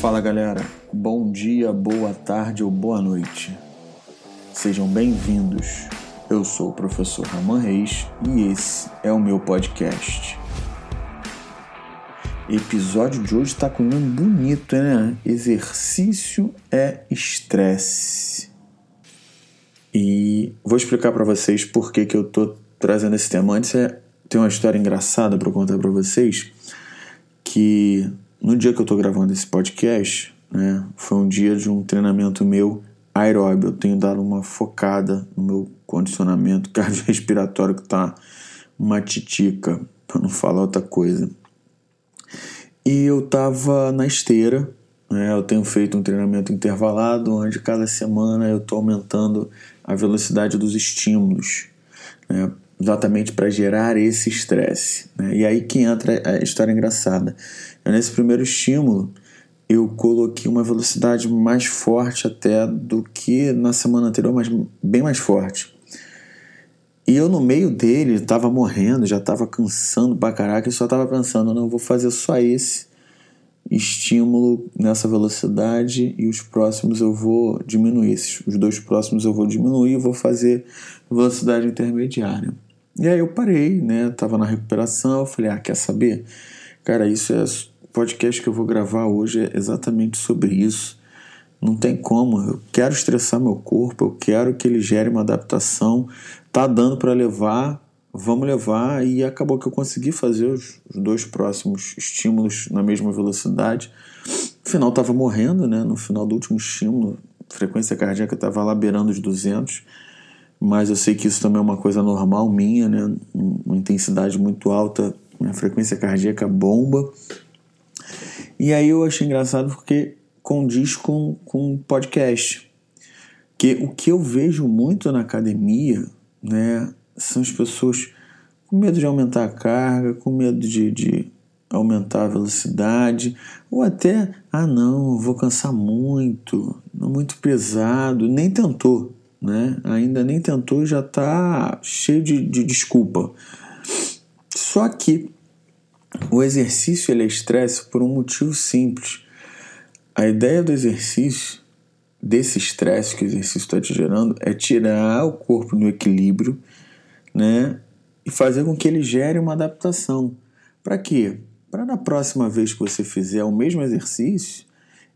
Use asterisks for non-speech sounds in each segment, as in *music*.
Fala galera, bom dia, boa tarde ou boa noite. Sejam bem-vindos. Eu sou o professor Raman Reis e esse é o meu podcast. Episódio de hoje está com um nome bonito, né? Exercício é estresse. E vou explicar para vocês por que, que eu tô trazendo esse tema. Antes é, tem uma história engraçada para contar para vocês que no dia que eu estou gravando esse podcast, né, foi um dia de um treinamento meu aeróbio. Eu tenho dado uma focada no meu condicionamento *laughs* cardiorrespiratório que está uma titica, para não falar outra coisa. E eu estava na esteira, né, eu tenho feito um treinamento intervalado, onde cada semana eu estou aumentando a velocidade dos estímulos, né, exatamente para gerar esse estresse. Né? E aí que entra a história engraçada. Nesse primeiro estímulo, eu coloquei uma velocidade mais forte até do que na semana anterior, mas bem mais forte. E eu no meio dele estava morrendo, já estava cansando pra caraca e só estava pensando, não, vou fazer só esse estímulo nessa velocidade e os próximos eu vou diminuir. Os dois próximos eu vou diminuir vou fazer velocidade intermediária. E aí eu parei, né? Tava na recuperação, eu falei, ah, quer saber? Cara, isso é podcast que eu vou gravar hoje é exatamente sobre isso. Não tem como. Eu quero estressar meu corpo, eu quero que ele gere uma adaptação. Tá dando para levar, vamos levar. E acabou que eu consegui fazer os, dois próximos estímulos na mesma velocidade. No final estava morrendo, né? No final do último estímulo, a frequência cardíaca estava lá beirando os 200. Mas eu sei que isso também é uma coisa normal minha, né? Uma intensidade muito alta, minha frequência cardíaca bomba. E aí eu achei engraçado porque condiz com, com podcast. Que o que eu vejo muito na academia, né, são as pessoas com medo de aumentar a carga, com medo de, de aumentar a velocidade, ou até, ah não, vou cansar muito, muito pesado, nem tentou, né? Ainda nem tentou e já está cheio de, de desculpa. Só que o exercício ele é estresse por um motivo simples. A ideia do exercício, desse estresse que o exercício está te gerando, é tirar o corpo do equilíbrio né, e fazer com que ele gere uma adaptação. Para quê? Para na próxima vez que você fizer o mesmo exercício,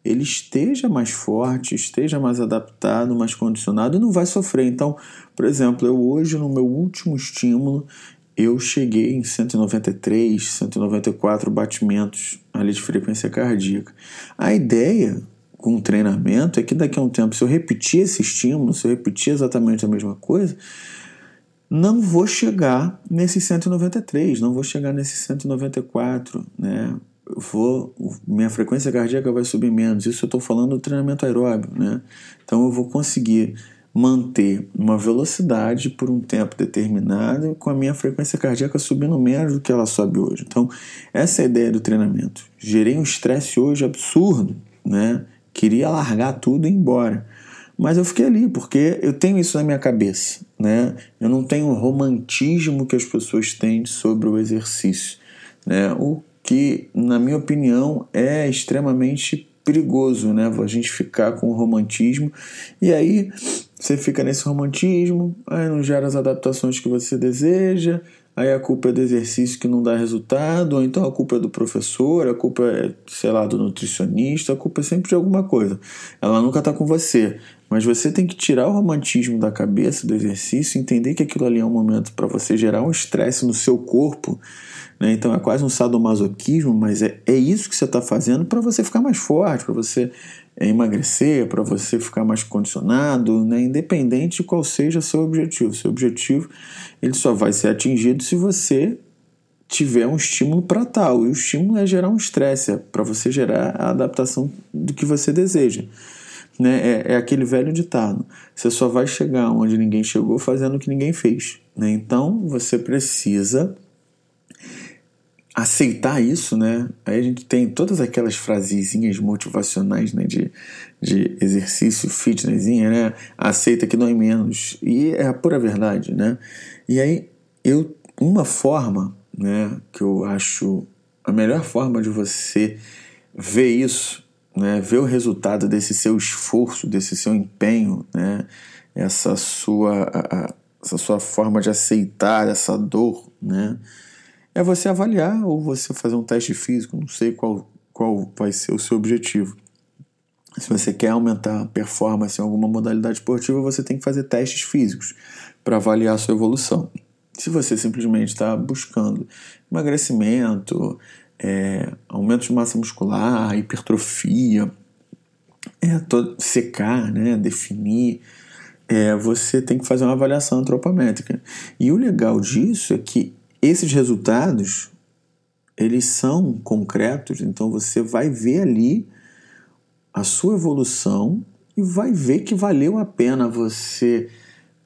ele esteja mais forte, esteja mais adaptado, mais condicionado e não vai sofrer. Então, por exemplo, eu hoje no meu último estímulo, eu cheguei em 193, 194 batimentos ali de frequência cardíaca. A ideia com o treinamento é que daqui a um tempo, se eu repetir esse estímulo, se eu repetir exatamente a mesma coisa, não vou chegar nesse 193, não vou chegar nesse 194, né? Vou, minha frequência cardíaca vai subir menos. Isso eu estou falando do treinamento aeróbio, né? Então eu vou conseguir manter uma velocidade por um tempo determinado com a minha frequência cardíaca subindo menos do que ela sobe hoje. Então, essa é a ideia do treinamento. Gerei um estresse hoje absurdo, né? Queria largar tudo e ir embora. Mas eu fiquei ali, porque eu tenho isso na minha cabeça, né? Eu não tenho o romantismo que as pessoas têm sobre o exercício, né? O que, na minha opinião, é extremamente perigoso, né? A gente ficar com o romantismo e aí você fica nesse romantismo, aí não gera as adaptações que você deseja, aí a culpa é do exercício que não dá resultado, ou então a culpa é do professor, a culpa é, sei lá, do nutricionista, a culpa é sempre de alguma coisa. Ela nunca está com você. Mas você tem que tirar o romantismo da cabeça do exercício, entender que aquilo ali é um momento para você gerar um estresse no seu corpo. Né? Então é quase um sadomasoquismo, mas é, é isso que você está fazendo para você ficar mais forte, para você é, emagrecer, para você ficar mais condicionado, né? independente de qual seja seu objetivo. Seu objetivo ele só vai ser atingido se você tiver um estímulo para tal. E o estímulo é gerar um estresse, é para você gerar a adaptação do que você deseja. Né? É, é, aquele velho ditado: você só vai chegar onde ninguém chegou fazendo o que ninguém fez. Né? Então você precisa aceitar isso, né? Aí a gente tem todas aquelas frasezinhas motivacionais, né? De, de exercício, fitnessinha, né? Aceita que dói menos. E é a pura verdade, né? E aí, eu, uma forma, né? Que eu acho a melhor forma de você ver isso né, ver o resultado desse seu esforço, desse seu empenho, né, essa sua, a, essa sua forma de aceitar essa dor, né, é você avaliar ou você fazer um teste físico, não sei qual, qual vai ser o seu objetivo. Se você quer aumentar a performance em alguma modalidade esportiva, você tem que fazer testes físicos para avaliar a sua evolução. Se você simplesmente está buscando emagrecimento, é, aumento de massa muscular, hipertrofia, é, todo, secar, né, definir, é, você tem que fazer uma avaliação antropométrica. E o legal disso é que esses resultados eles são concretos, então você vai ver ali a sua evolução e vai ver que valeu a pena você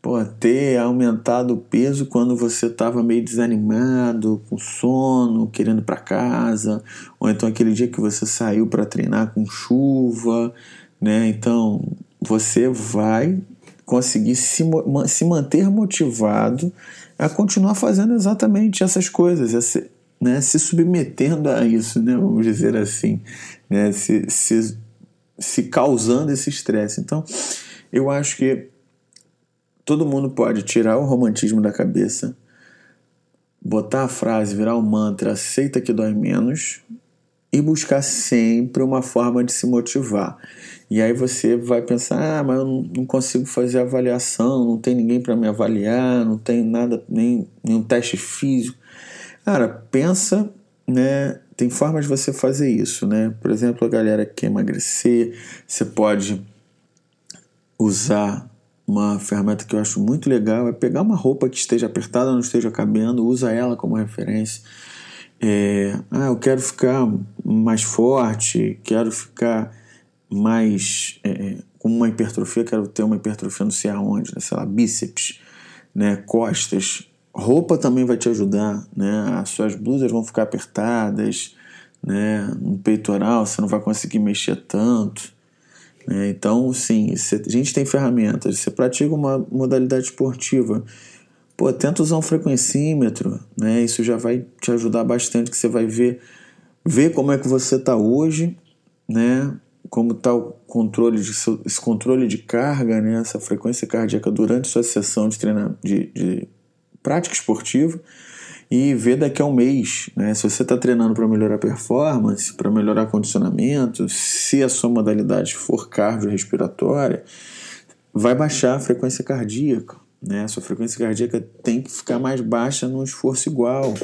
pô, ter aumentado o peso quando você estava meio desanimado, com sono, querendo ir para casa, ou então aquele dia que você saiu para treinar com chuva, né? Então você vai conseguir se, se manter motivado a continuar fazendo exatamente essas coisas, né? se submetendo a isso, né? vamos dizer assim, né? se, se, se causando esse estresse. Então, eu acho que todo mundo pode tirar o romantismo da cabeça, botar a frase, virar um mantra, aceita que dói menos e buscar sempre uma forma de se motivar. E aí você vai pensar, ah, mas eu não consigo fazer avaliação, não tem ninguém para me avaliar, não tem nada, nem nenhum teste físico. Cara, pensa, né? Tem formas de você fazer isso, né? Por exemplo, a galera que quer emagrecer, você pode usar uma ferramenta que eu acho muito legal é pegar uma roupa que esteja apertada, não esteja cabendo, usa ela como referência. É, ah, eu quero ficar mais forte, quero ficar mais é, é com uma hipertrofia, quero ter uma hipertrofia não sei aonde, né, sei lá, bíceps, né, costas. Roupa também vai te ajudar, né? As suas blusas vão ficar apertadas, né? No peitoral você não vai conseguir mexer tanto. Né? Então, sim, a gente tem ferramentas. Você pratica uma modalidade esportiva, pô, tenta usar um frequencímetro, né? Isso já vai te ajudar bastante, que você vai ver, ver como é que você está hoje, né? Como está o controle de esse controle de carga, né? Essa frequência cardíaca durante sua sessão de, treina, de, de prática esportiva e ver daqui a um mês, né? Se você está treinando para melhorar a performance, para melhorar condicionamento, se a sua modalidade for cardiorrespiratória, vai baixar a frequência cardíaca, né? A sua frequência cardíaca tem que ficar mais baixa num esforço igual,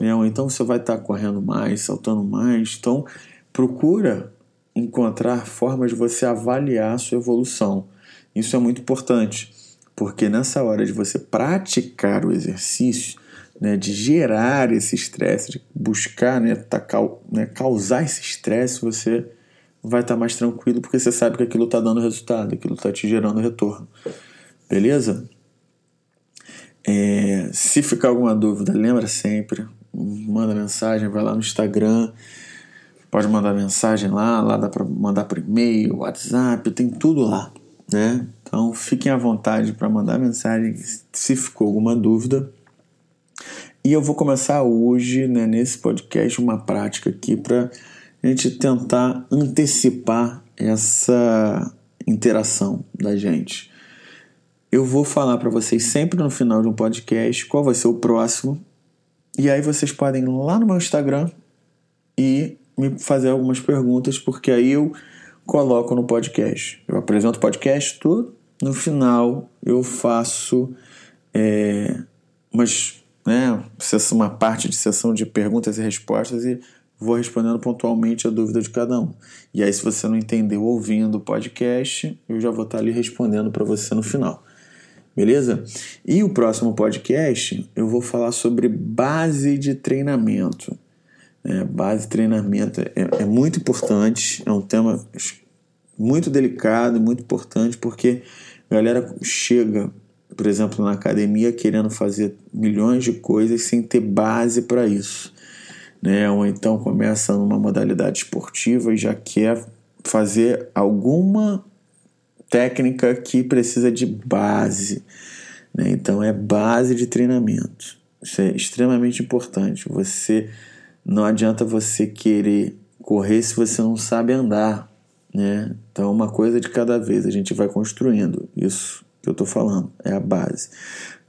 né? Ou então você vai estar tá correndo mais, saltando mais. Então, procura encontrar formas de você avaliar a sua evolução. Isso é muito importante, porque nessa hora de você praticar o exercício, né, de gerar esse estresse, de buscar né, tacar, né, causar esse estresse, você vai estar tá mais tranquilo porque você sabe que aquilo está dando resultado, aquilo está te gerando retorno. Beleza? É, se ficar alguma dúvida, lembra sempre, manda mensagem, vai lá no Instagram, pode mandar mensagem lá, lá dá para mandar por e-mail, WhatsApp, tem tudo lá, né? Então fiquem à vontade para mandar mensagem se ficou alguma dúvida. E eu vou começar hoje, né, nesse podcast, uma prática aqui para a gente tentar antecipar essa interação da gente. Eu vou falar para vocês sempre no final de um podcast qual vai ser o próximo. E aí vocês podem ir lá no meu Instagram e me fazer algumas perguntas, porque aí eu coloco no podcast. Eu apresento o podcast tudo. No final eu faço é, umas né, uma parte de sessão de perguntas e respostas e vou respondendo pontualmente a dúvida de cada um. E aí, se você não entendeu ouvindo o podcast, eu já vou estar ali respondendo para você no final. Beleza? E o próximo podcast eu vou falar sobre base de treinamento. É, base de treinamento é, é muito importante, é um tema muito delicado, muito importante, porque a galera chega por exemplo, na academia, querendo fazer milhões de coisas sem ter base para isso. Né? Ou então começa numa modalidade esportiva e já quer fazer alguma técnica que precisa de base. Né? Então é base de treinamento. Isso é extremamente importante. Você não adianta você querer correr se você não sabe andar, né? Então, uma coisa de cada vez, a gente vai construindo. Isso que eu estou falando é a base.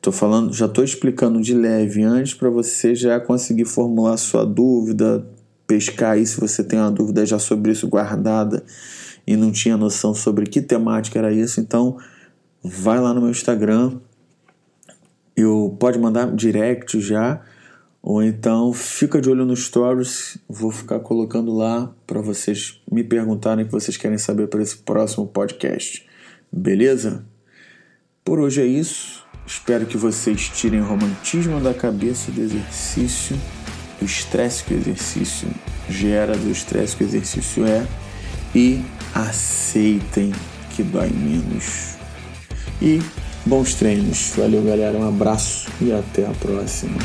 Tô falando, já estou explicando de leve antes para você já conseguir formular sua dúvida, pescar aí se você tem uma dúvida já sobre isso guardada e não tinha noção sobre que temática era isso. Então, vai lá no meu Instagram, eu pode mandar direct já ou então fica de olho nos stories, vou ficar colocando lá para vocês me perguntarem o que vocês querem saber para esse próximo podcast. Beleza? Por hoje é isso. Espero que vocês tirem o romantismo da cabeça do exercício, do estresse que o exercício gera, do estresse que o exercício é e aceitem que dói menos. E bons treinos. Valeu, galera. Um abraço e até a próxima.